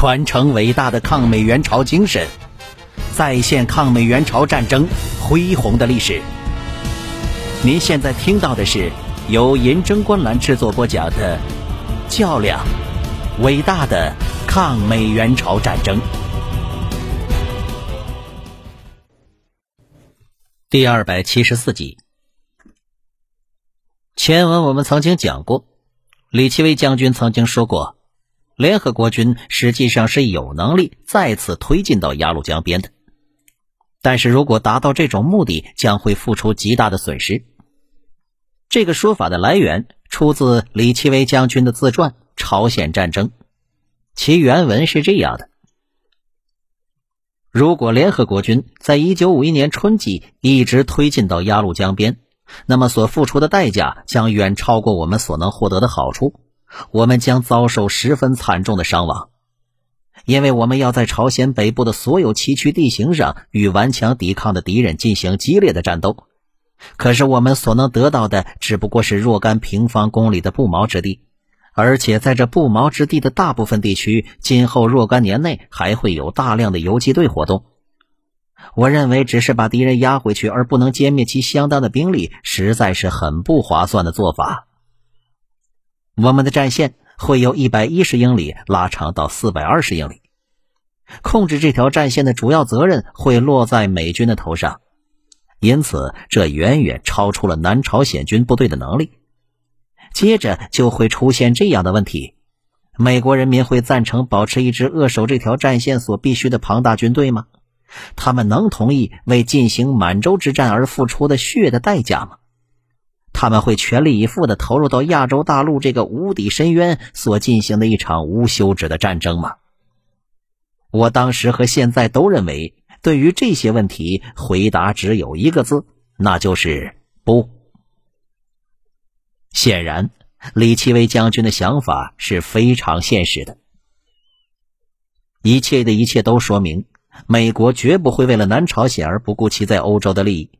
传承伟大的抗美援朝精神，再现抗美援朝战争恢宏的历史。您现在听到的是由银针观澜制作播讲的《较量：伟大的抗美援朝战争》第二百七十四集。前文我们曾经讲过，李奇微将军曾经说过。联合国军实际上是有能力再次推进到鸭绿江边的，但是如果达到这种目的，将会付出极大的损失。这个说法的来源出自李奇微将军的自传《朝鲜战争》，其原文是这样的：如果联合国军在一九五一年春季一直推进到鸭绿江边，那么所付出的代价将远超过我们所能获得的好处。我们将遭受十分惨重的伤亡，因为我们要在朝鲜北部的所有崎岖地形上与顽强抵抗的敌人进行激烈的战斗。可是我们所能得到的只不过是若干平方公里的不毛之地，而且在这不毛之地的大部分地区，今后若干年内还会有大量的游击队活动。我认为，只是把敌人压回去而不能歼灭其相当的兵力，实在是很不划算的做法。我们的战线会由一百一十英里拉长到四百二十英里，控制这条战线的主要责任会落在美军的头上，因此这远远超出了南朝鲜军部队的能力。接着就会出现这样的问题：美国人民会赞成保持一支扼守这条战线所必须的庞大军队吗？他们能同意为进行满洲之战而付出的血的代价吗？他们会全力以赴地投入到亚洲大陆这个无底深渊所进行的一场无休止的战争吗？我当时和现在都认为，对于这些问题，回答只有一个字，那就是不。显然，李奇微将军的想法是非常现实的。一切的一切都说明，美国绝不会为了南朝鲜而不顾其在欧洲的利益。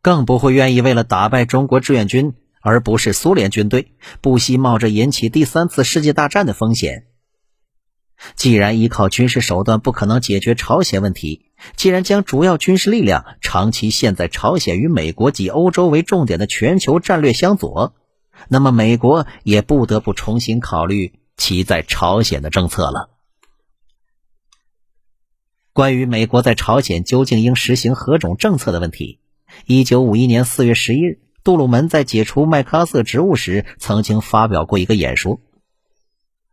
更不会愿意为了打败中国志愿军，而不是苏联军队，不惜冒着引起第三次世界大战的风险。既然依靠军事手段不可能解决朝鲜问题，既然将主要军事力量长期陷在朝鲜与美国及欧洲为重点的全球战略相左，那么美国也不得不重新考虑其在朝鲜的政策了。关于美国在朝鲜究竟应实行何种政策的问题。一九五一年四月十一日，杜鲁门在解除麦克阿瑟职务时，曾经发表过一个演说。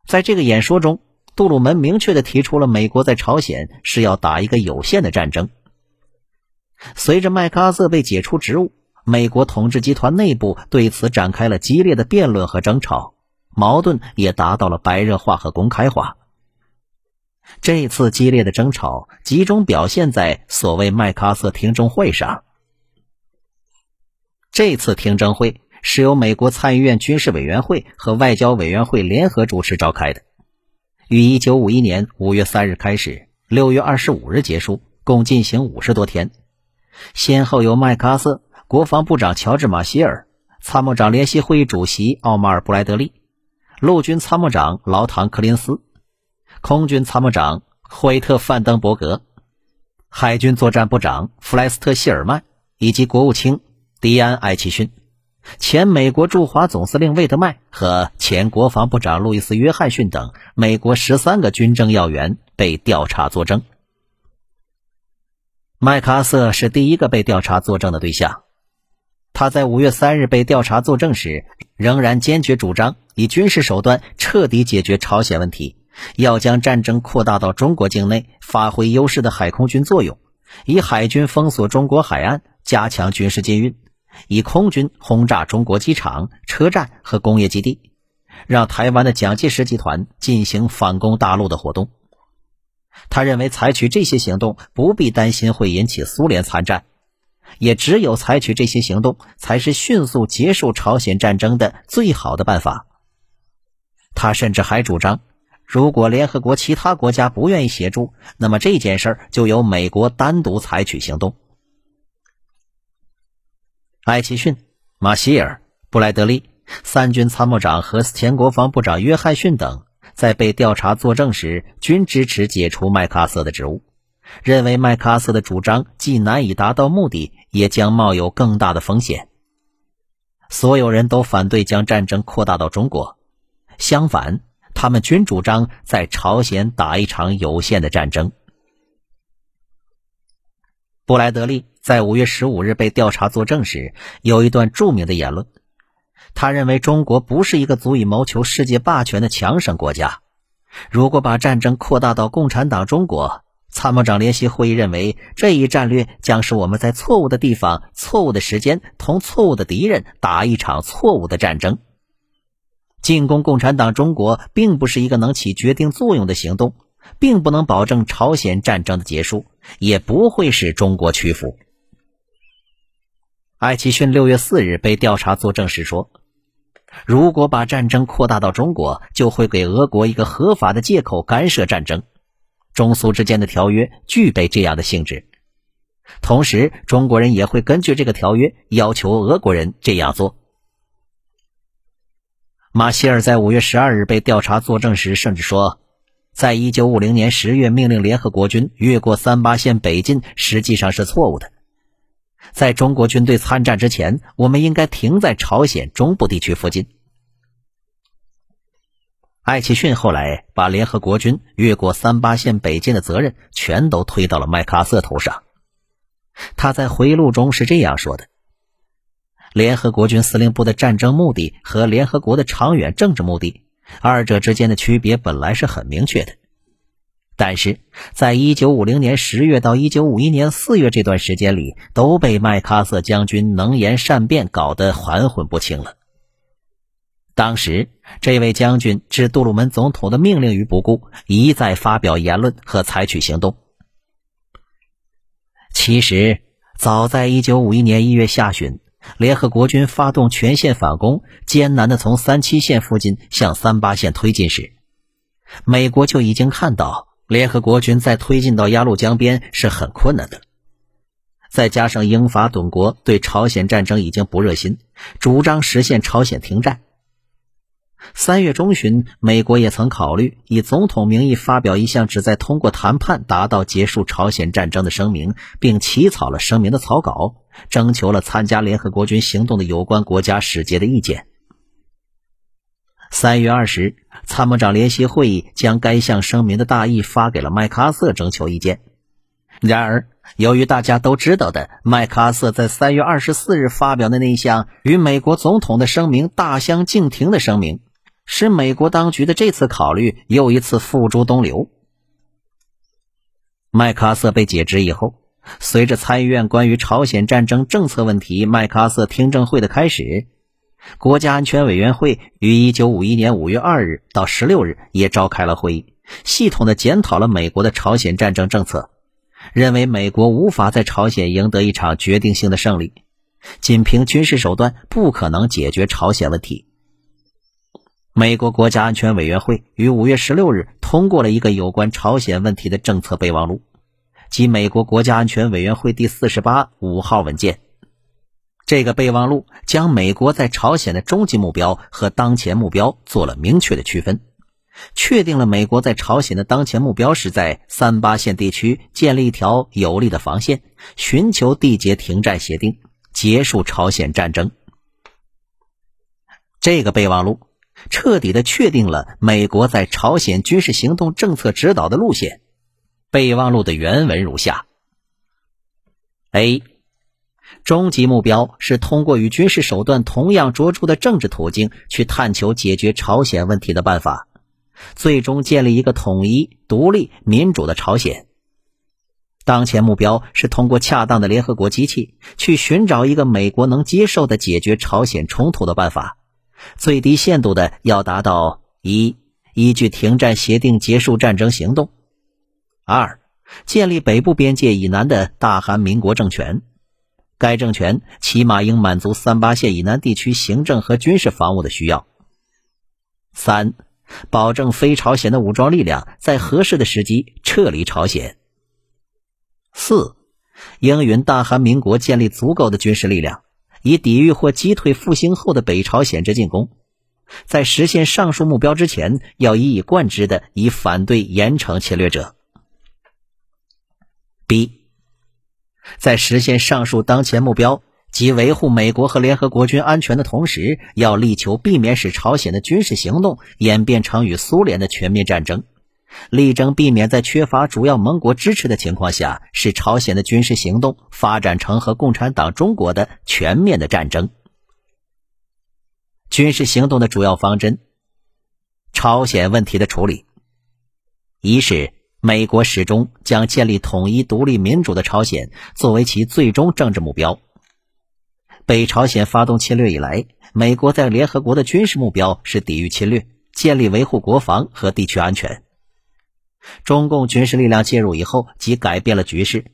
在这个演说中，杜鲁门明确的提出了美国在朝鲜是要打一个有限的战争。随着麦克阿瑟被解除职务，美国统治集团内部对此展开了激烈的辩论和争吵，矛盾也达到了白热化和公开化。这次激烈的争吵集中表现在所谓麦克阿瑟听证会上。这次听证会是由美国参议院军事委员会和外交委员会联合主持召开的，于一九五一年五月三日开始，六月二十五日结束，共进行五十多天。先后由麦克阿瑟、国防部长乔治·马歇尔、参谋长联席会议主席奥马尔·布莱德利、陆军参谋长劳唐·柯林斯、空军参谋长惠特·范登伯格、海军作战部长弗莱斯特·谢尔曼以及国务卿。迪安·艾奇逊、前美国驻华总司令魏德迈和前国防部长路易斯·约翰逊等美国十三个军政要员被调查作证。麦克阿瑟是第一个被调查作证的对象。他在五月三日被调查作证时，仍然坚决主张以军事手段彻底解决朝鲜问题，要将战争扩大到中国境内，发挥优势的海空军作用，以海军封锁中国海岸，加强军事禁运。以空军轰炸中国机场、车站和工业基地，让台湾的蒋介石集团进行反攻大陆的活动。他认为，采取这些行动不必担心会引起苏联参战，也只有采取这些行动，才是迅速结束朝鲜战争的最好的办法。他甚至还主张，如果联合国其他国家不愿意协助，那么这件事就由美国单独采取行动。艾奇逊、马歇尔、布莱德利三军参谋长和前国防部长约翰逊等，在被调查作证时，均支持解除麦克阿瑟的职务，认为麦克阿瑟的主张既难以达到目的，也将冒有更大的风险。所有人都反对将战争扩大到中国，相反，他们均主张在朝鲜打一场有限的战争。布莱德利在五月十五日被调查作证时，有一段著名的言论。他认为中国不是一个足以谋求世界霸权的强省国家。如果把战争扩大到共产党中国，参谋长联席会议认为这一战略将使我们在错误的地方、错误的时间同错误的敌人打一场错误的战争。进攻共产党中国并不是一个能起决定作用的行动。并不能保证朝鲜战争的结束，也不会使中国屈服。艾奇逊六月四日被调查作证时说：“如果把战争扩大到中国，就会给俄国一个合法的借口干涉战争。中苏之间的条约具备这样的性质，同时中国人也会根据这个条约要求俄国人这样做。”马歇尔在五月十二日被调查作证时，甚至说。在一九五零年十月命令联合国军越过三八线北进，实际上是错误的。在中国军队参战之前，我们应该停在朝鲜中部地区附近。艾奇逊后来把联合国军越过三八线北进的责任全都推到了麦克阿瑟头上。他在回忆录中是这样说的：“联合国军司令部的战争目的和联合国的长远政治目的。”二者之间的区别本来是很明确的，但是在一九五零年十月到一九五一年四月这段时间里，都被麦克阿瑟将军能言善辩搞得含混不清了。当时，这位将军置杜鲁门总统的命令于不顾，一再发表言论和采取行动。其实，早在一九五一年一月下旬。联合国军发动全线反攻，艰难地从三七线附近向三八线推进时，美国就已经看到联合国军在推进到鸭绿江边是很困难的。再加上英法等国对朝鲜战争已经不热心，主张实现朝鲜停战。三月中旬，美国也曾考虑以总统名义发表一项旨在通过谈判达到结束朝鲜战争的声明，并起草了声明的草稿，征求了参加联合国军行动的有关国家使节的意见。三月二十日，参谋长联席会议将该项声明的大意发给了麦克阿瑟征求意见。然而，由于大家都知道的，麦克阿瑟在三月二十四日发表的那项与美国总统的声明大相径庭的声明。使美国当局的这次考虑又一次付诸东流。麦克阿瑟被解职以后，随着参议院关于朝鲜战争政策问题麦克阿瑟听证会的开始，国家安全委员会于一九五一年五月二日到十六日也召开了会议，系统的检讨了美国的朝鲜战争政策，认为美国无法在朝鲜赢得一场决定性的胜利，仅凭军事手段不可能解决朝鲜问题。美国国家安全委员会于五月十六日通过了一个有关朝鲜问题的政策备忘录，即美国国家安全委员会第四十八五号文件。这个备忘录将美国在朝鲜的终极目标和当前目标做了明确的区分，确定了美国在朝鲜的当前目标是在三八线地区建立一条有力的防线，寻求缔结停战协定，结束朝鲜战争。这个备忘录。彻底的确定了美国在朝鲜军事行动政策指导的路线。备忘录的原文如下：A. 终极目标是通过与军事手段同样卓著的政治途径去探求解决朝鲜问题的办法，最终建立一个统一、独立、民主的朝鲜。当前目标是通过恰当的联合国机器去寻找一个美国能接受的解决朝鲜冲突的办法。最低限度的要达到一，依据停战协定结束战争行动；二，建立北部边界以南的大韩民国政权，该政权起码应满足三八线以南地区行政和军事防务的需要；三，保证非朝鲜的武装力量在合适的时机撤离朝鲜；四，应允大韩民国建立足够的军事力量。以抵御或击退复兴后的北朝鲜之进攻，在实现上述目标之前，要一以贯之的以反对严惩侵略者。B，在实现上述当前目标及维护美国和联合国军安全的同时，要力求避免使朝鲜的军事行动演变成与苏联的全面战争，力争避免在缺乏主要盟国支持的情况下，使朝鲜的军事行动发展成和共产党中国的全面的战争。军事行动的主要方针，朝鲜问题的处理，一是美国始终将建立统一、独立、民主的朝鲜作为其最终政治目标。北朝鲜发动侵略以来，美国在联合国的军事目标是抵御侵略、建立维护国防和地区安全。中共军事力量介入以后，即改变了局势，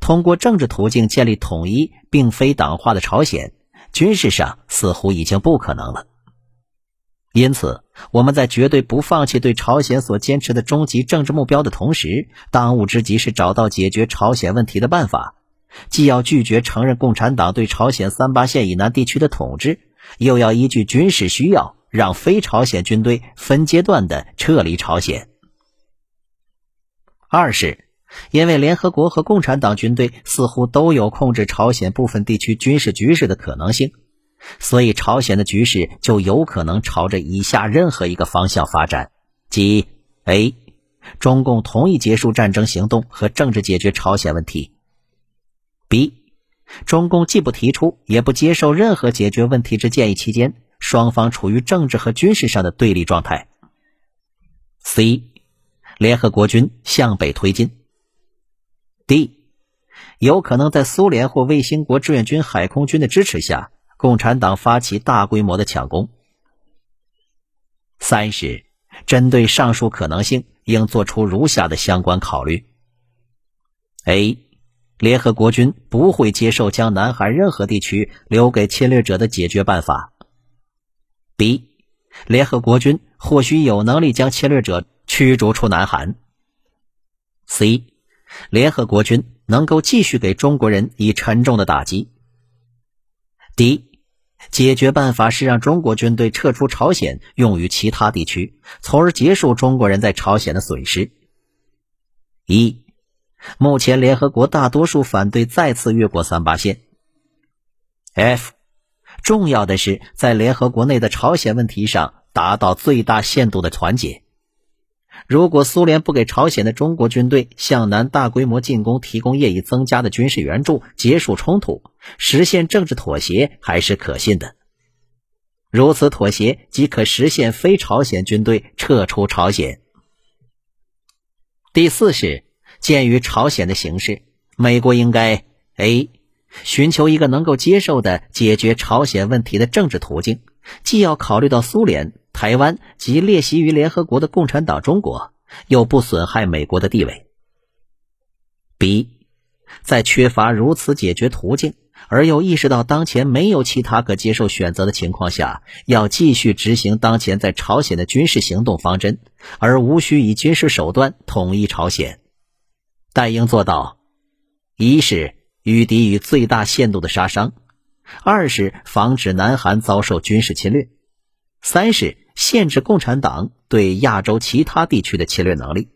通过政治途径建立统一并非党化的朝鲜。军事上似乎已经不可能了，因此我们在绝对不放弃对朝鲜所坚持的终极政治目标的同时，当务之急是找到解决朝鲜问题的办法，既要拒绝承认共产党对朝鲜三八线以南地区的统治，又要依据军事需要让非朝鲜军队分阶段的撤离朝鲜。二是。因为联合国和共产党军队似乎都有控制朝鲜部分地区军事局势的可能性，所以朝鲜的局势就有可能朝着以下任何一个方向发展：即 A，中共同意结束战争行动和政治解决朝鲜问题；B，中共既不提出也不接受任何解决问题之建议，期间双方处于政治和军事上的对立状态；C，联合国军向北推进。D，有可能在苏联或卫星国志愿军海空军的支持下，共产党发起大规模的抢攻。三是针对上述可能性，应做出如下的相关考虑：A，联合国军不会接受将南韩任何地区留给侵略者的解决办法；B，联合国军或许有能力将侵略者驱逐出南韩；C。联合国军能够继续给中国人以沉重的打击。；D. 解决办法是让中国军队撤出朝鲜，用于其他地区，从而结束中国人在朝鲜的损失。一，目前联合国大多数反对再次越过三八线。F，重要的是在联合国内的朝鲜问题上达到最大限度的团结。如果苏联不给朝鲜的中国军队向南大规模进攻提供业已增加的军事援助，结束冲突，实现政治妥协还是可信的。如此妥协即可实现非朝鲜军队撤出朝鲜。第四是，鉴于朝鲜的形势，美国应该 a 寻求一个能够接受的解决朝鲜问题的政治途径，既要考虑到苏联。台湾及列席于联合国的共产党中国，又不损害美国的地位。B，在缺乏如此解决途径，而又意识到当前没有其他可接受选择的情况下，要继续执行当前在朝鲜的军事行动方针，而无需以军事手段统一朝鲜，但应做到：一是与敌于最大限度的杀伤；二是防止南韩遭受军事侵略；三是。限制共产党对亚洲其他地区的侵略能力。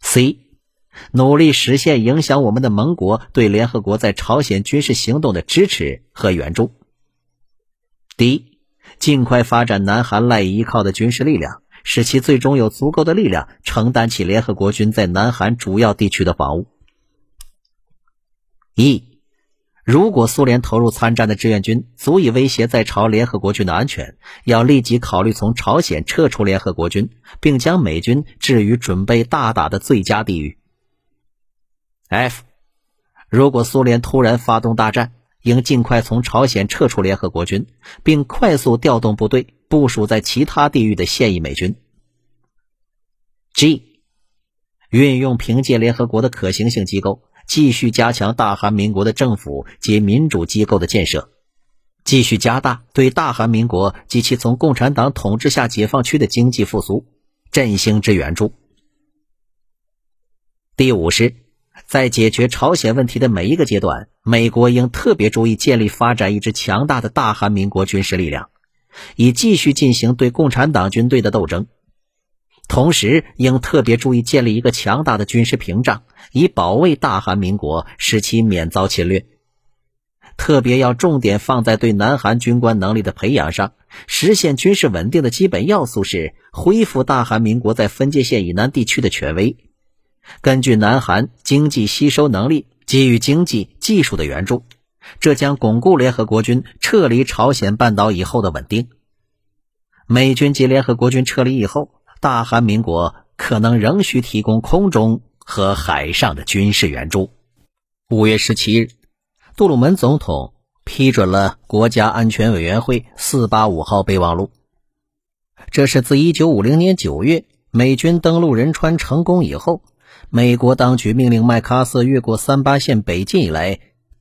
C，努力实现影响我们的盟国对联合国在朝鲜军事行动的支持和援助。D，尽快发展南韩赖以依靠的军事力量，使其最终有足够的力量承担起联合国军在南韩主要地区的防务。E。如果苏联投入参战的志愿军足以威胁在朝联合国军的安全，要立即考虑从朝鲜撤出联合国军，并将美军置于准备大打的最佳地域。F，如果苏联突然发动大战，应尽快从朝鲜撤出联合国军，并快速调动部队部署在其他地域的现役美军。G，运用凭借联合国的可行性机构。继续加强大韩民国的政府及民主机构的建设，继续加大对大韩民国及其从共产党统治下解放区的经济复苏、振兴之援助。第五是，在解决朝鲜问题的每一个阶段，美国应特别注意建立发展一支强大的大韩民国军事力量，以继续进行对共产党军队的斗争。同时，应特别注意建立一个强大的军事屏障，以保卫大韩民国，使其免遭侵略。特别要重点放在对南韩军官能力的培养上。实现军事稳定的基本要素是恢复大韩民国在分界线以南地区的权威。根据南韩经济吸收能力，给予经济、技术的援助，这将巩固联合国军撤离朝鲜半岛以后的稳定。美军及联合国军撤离以后，大韩民国可能仍需提供空中和海上的军事援助。五月十七日，杜鲁门总统批准了国家安全委员会四八五号备忘录。这是自一九五零年九月美军登陆仁川成功以后。美国当局命令麦克阿瑟越过三八线北进以来，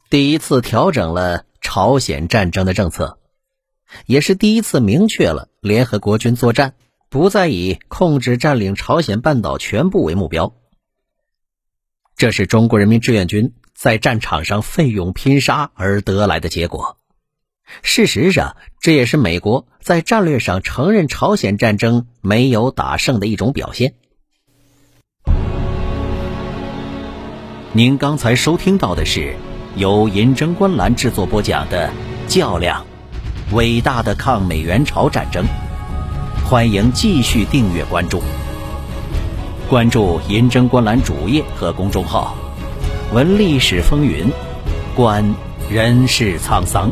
第一次调整了朝鲜战争的政策，也是第一次明确了联合国军作战不再以控制占领朝鲜半岛全部为目标。这是中国人民志愿军在战场上奋勇拼杀而得来的结果。事实上，这也是美国在战略上承认朝鲜战争没有打胜的一种表现。您刚才收听到的是由银针观澜制作播讲的《较量：伟大的抗美援朝战争》，欢迎继续订阅关注。关注银针观澜主页和公众号，闻历史风云，观人世沧桑。